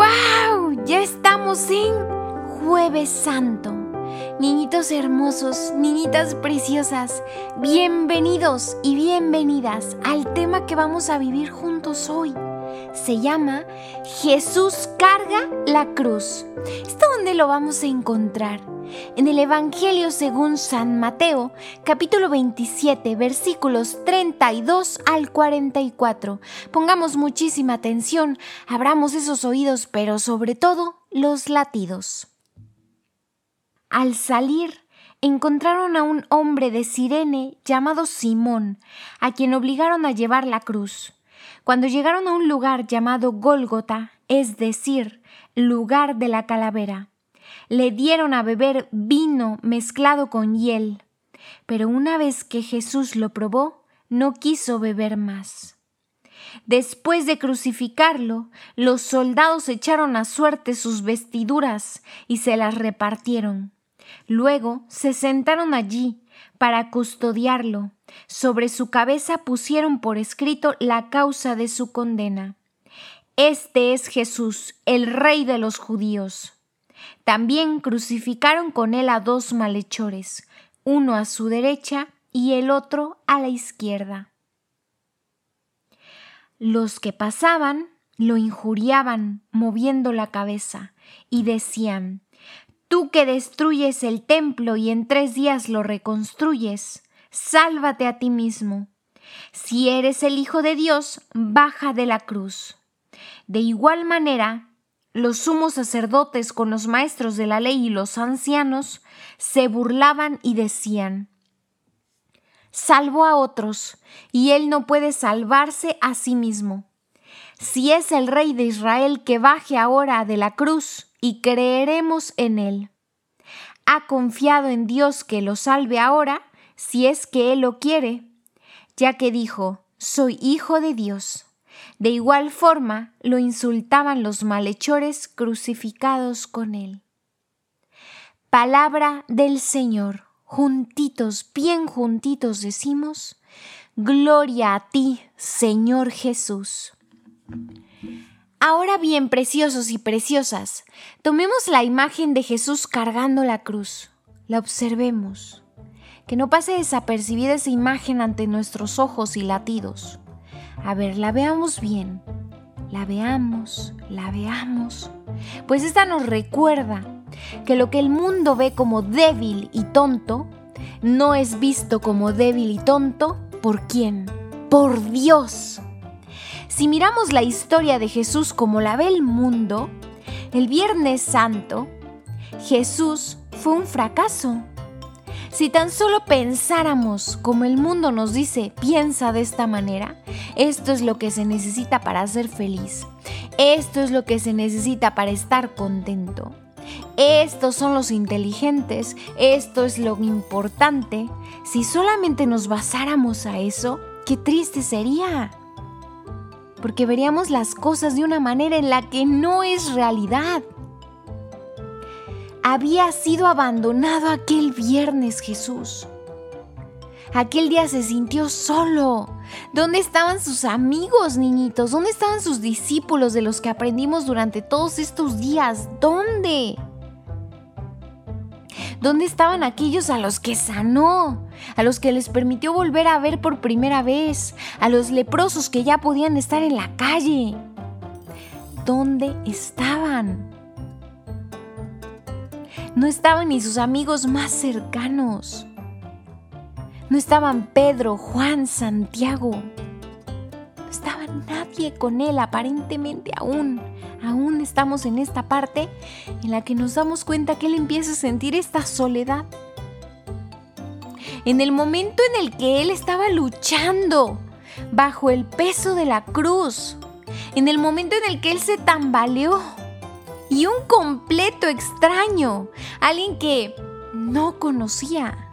¡Wow! Ya estamos en Jueves Santo. Niñitos hermosos, niñitas preciosas, bienvenidos y bienvenidas al tema que vamos a vivir juntos hoy. Se llama Jesús carga la cruz. ¿Esto dónde lo vamos a encontrar? En el Evangelio según San Mateo, capítulo 27, versículos 32 al 44. Pongamos muchísima atención, abramos esos oídos, pero sobre todo los latidos. Al salir, encontraron a un hombre de Sirene llamado Simón, a quien obligaron a llevar la cruz. Cuando llegaron a un lugar llamado Gólgota, es decir, lugar de la calavera, le dieron a beber vino mezclado con hiel, pero una vez que Jesús lo probó, no quiso beber más. Después de crucificarlo, los soldados echaron a suerte sus vestiduras y se las repartieron. Luego se sentaron allí para custodiarlo. Sobre su cabeza pusieron por escrito la causa de su condena. Este es Jesús, el rey de los judíos. También crucificaron con él a dos malhechores, uno a su derecha y el otro a la izquierda. Los que pasaban lo injuriaban moviendo la cabeza y decían, Tú que destruyes el templo y en tres días lo reconstruyes, sálvate a ti mismo. Si eres el Hijo de Dios, baja de la cruz. De igual manera, los sumos sacerdotes con los maestros de la ley y los ancianos se burlaban y decían, Salvo a otros, y él no puede salvarse a sí mismo. Si es el rey de Israel que baje ahora de la cruz, y creeremos en él. Ha confiado en Dios que lo salve ahora, si es que él lo quiere, ya que dijo, Soy hijo de Dios. De igual forma lo insultaban los malhechores crucificados con él. Palabra del Señor. Juntitos, bien juntitos decimos, Gloria a ti, Señor Jesús. Ahora bien, preciosos y preciosas, tomemos la imagen de Jesús cargando la cruz, la observemos, que no pase desapercibida esa imagen ante nuestros ojos y latidos. A ver, la veamos bien. La veamos, la veamos. Pues esta nos recuerda que lo que el mundo ve como débil y tonto, no es visto como débil y tonto por quién? Por Dios. Si miramos la historia de Jesús como la ve el mundo, el Viernes Santo, Jesús fue un fracaso. Si tan solo pensáramos como el mundo nos dice, piensa de esta manera, esto es lo que se necesita para ser feliz, esto es lo que se necesita para estar contento. Estos son los inteligentes, esto es lo importante. Si solamente nos basáramos a eso, qué triste sería. Porque veríamos las cosas de una manera en la que no es realidad había sido abandonado aquel viernes Jesús. Aquel día se sintió solo. ¿Dónde estaban sus amigos, niñitos? ¿Dónde estaban sus discípulos de los que aprendimos durante todos estos días? ¿Dónde? ¿Dónde estaban aquellos a los que sanó? A los que les permitió volver a ver por primera vez? A los leprosos que ya podían estar en la calle? ¿Dónde estaban? No estaban ni sus amigos más cercanos. No estaban Pedro, Juan, Santiago. No estaba nadie con él aparentemente aún. Aún estamos en esta parte en la que nos damos cuenta que él empieza a sentir esta soledad. En el momento en el que él estaba luchando bajo el peso de la cruz. En el momento en el que él se tambaleó y un completo extraño, alguien que no conocía,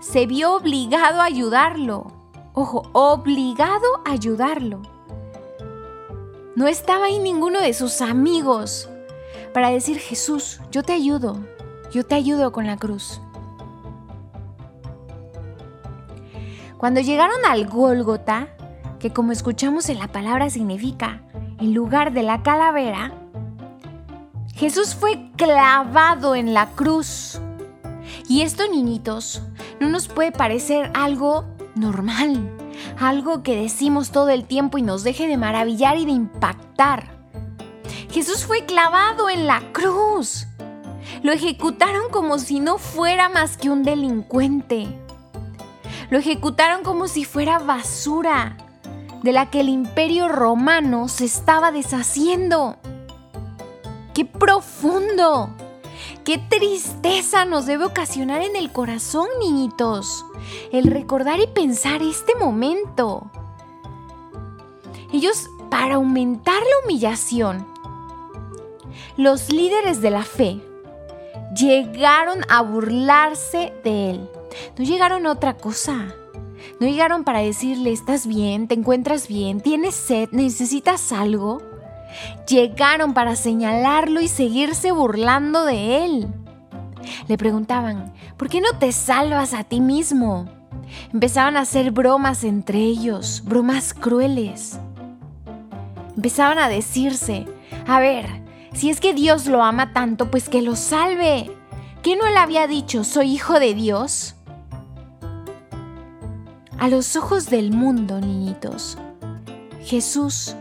se vio obligado a ayudarlo. Ojo, obligado a ayudarlo. No estaba ahí ninguno de sus amigos para decir, Jesús, yo te ayudo, yo te ayudo con la cruz. Cuando llegaron al Gólgota, que como escuchamos en la palabra significa el lugar de la calavera, Jesús fue clavado en la cruz. Y esto, niñitos, no nos puede parecer algo normal, algo que decimos todo el tiempo y nos deje de maravillar y de impactar. Jesús fue clavado en la cruz. Lo ejecutaron como si no fuera más que un delincuente. Lo ejecutaron como si fuera basura de la que el imperio romano se estaba deshaciendo. ¡Qué profundo! ¡Qué tristeza nos debe ocasionar en el corazón, niñitos! El recordar y pensar este momento. Ellos, para aumentar la humillación, los líderes de la fe llegaron a burlarse de él. No llegaron a otra cosa. No llegaron para decirle, ¿estás bien? ¿Te encuentras bien? ¿Tienes sed? ¿Necesitas algo? Llegaron para señalarlo y seguirse burlando de él. Le preguntaban, ¿por qué no te salvas a ti mismo? Empezaban a hacer bromas entre ellos, bromas crueles. Empezaban a decirse, a ver, si es que Dios lo ama tanto, pues que lo salve. ¿Qué no le había dicho, soy hijo de Dios? A los ojos del mundo, niñitos, Jesús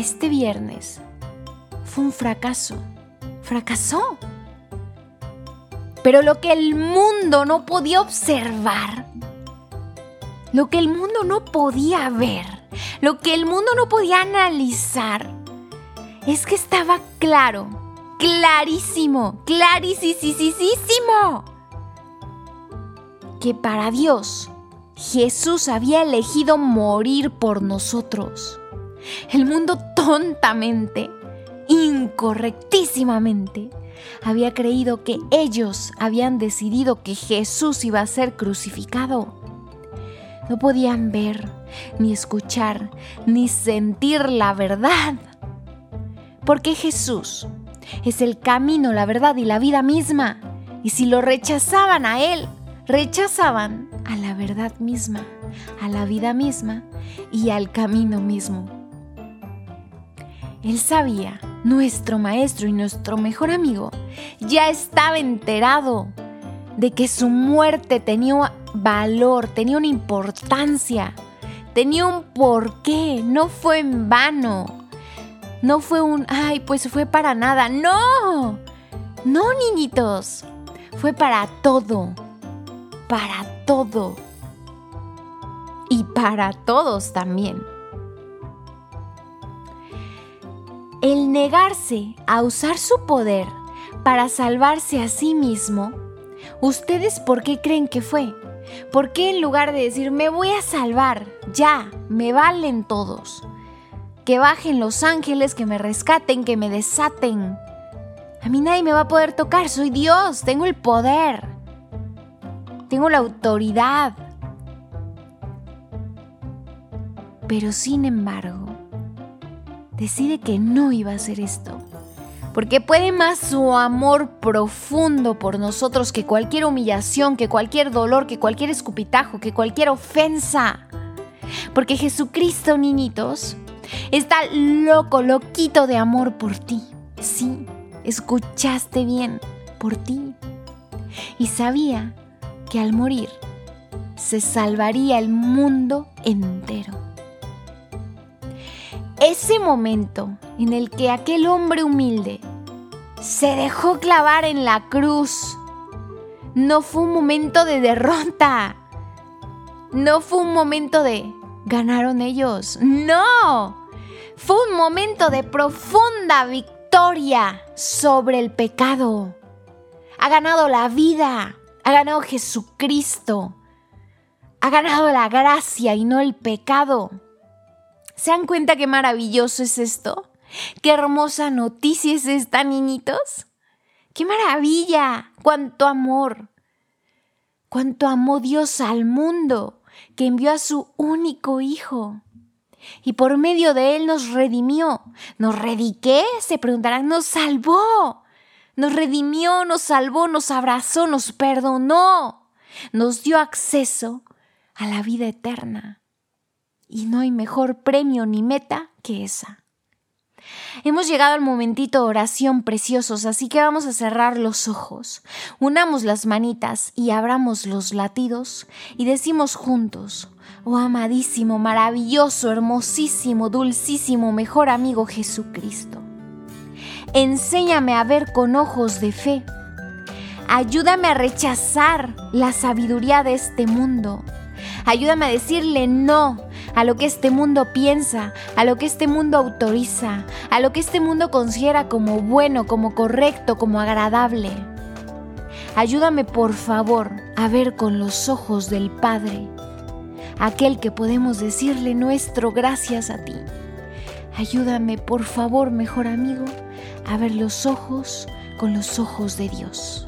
este viernes fue un fracaso. Fracasó. Pero lo que el mundo no podía observar, lo que el mundo no podía ver, lo que el mundo no podía analizar, es que estaba claro, clarísimo, clarísimo, que para Dios Jesús había elegido morir por nosotros. El mundo tontamente, incorrectísimamente, había creído que ellos habían decidido que Jesús iba a ser crucificado. No podían ver, ni escuchar, ni sentir la verdad. Porque Jesús es el camino, la verdad y la vida misma. Y si lo rechazaban a Él, rechazaban a la verdad misma, a la vida misma y al camino mismo. Él sabía, nuestro maestro y nuestro mejor amigo, ya estaba enterado de que su muerte tenía valor, tenía una importancia, tenía un porqué, no fue en vano, no fue un, ay, pues fue para nada, no, no, niñitos, fue para todo, para todo. Y para todos también. El negarse a usar su poder para salvarse a sí mismo, ¿ustedes por qué creen que fue? ¿Por qué en lugar de decir me voy a salvar, ya, me valen todos? Que bajen los ángeles, que me rescaten, que me desaten. A mí nadie me va a poder tocar, soy Dios, tengo el poder, tengo la autoridad. Pero sin embargo, decide que no iba a hacer esto. Porque puede más su amor profundo por nosotros que cualquier humillación, que cualquier dolor, que cualquier escupitajo, que cualquier ofensa. Porque Jesucristo, niñitos, está loco, loquito de amor por ti. Sí, escuchaste bien, por ti. Y sabía que al morir se salvaría el mundo entero. Ese momento en el que aquel hombre humilde se dejó clavar en la cruz no fue un momento de derrota. No fue un momento de ganaron ellos. No. Fue un momento de profunda victoria sobre el pecado. Ha ganado la vida. Ha ganado Jesucristo. Ha ganado la gracia y no el pecado. ¿Se dan cuenta qué maravilloso es esto? ¿Qué hermosa noticia es esta, niñitos? ¡Qué maravilla! ¡Cuánto amor! ¡Cuánto amó Dios al mundo que envió a su único Hijo! Y por medio de Él nos redimió. ¿Nos rediqué? Se preguntarán, nos salvó. Nos redimió, nos salvó, nos abrazó, nos perdonó. Nos dio acceso a la vida eterna y no hay mejor premio ni meta que esa. Hemos llegado al momentito de oración preciosos, así que vamos a cerrar los ojos, unamos las manitas y abramos los latidos y decimos juntos, oh amadísimo, maravilloso, hermosísimo, dulcísimo, mejor amigo Jesucristo. Enséñame a ver con ojos de fe. Ayúdame a rechazar la sabiduría de este mundo. Ayúdame a decirle no a lo que este mundo piensa, a lo que este mundo autoriza, a lo que este mundo considera como bueno, como correcto, como agradable. Ayúdame por favor a ver con los ojos del Padre, aquel que podemos decirle nuestro gracias a ti. Ayúdame por favor, mejor amigo, a ver los ojos con los ojos de Dios.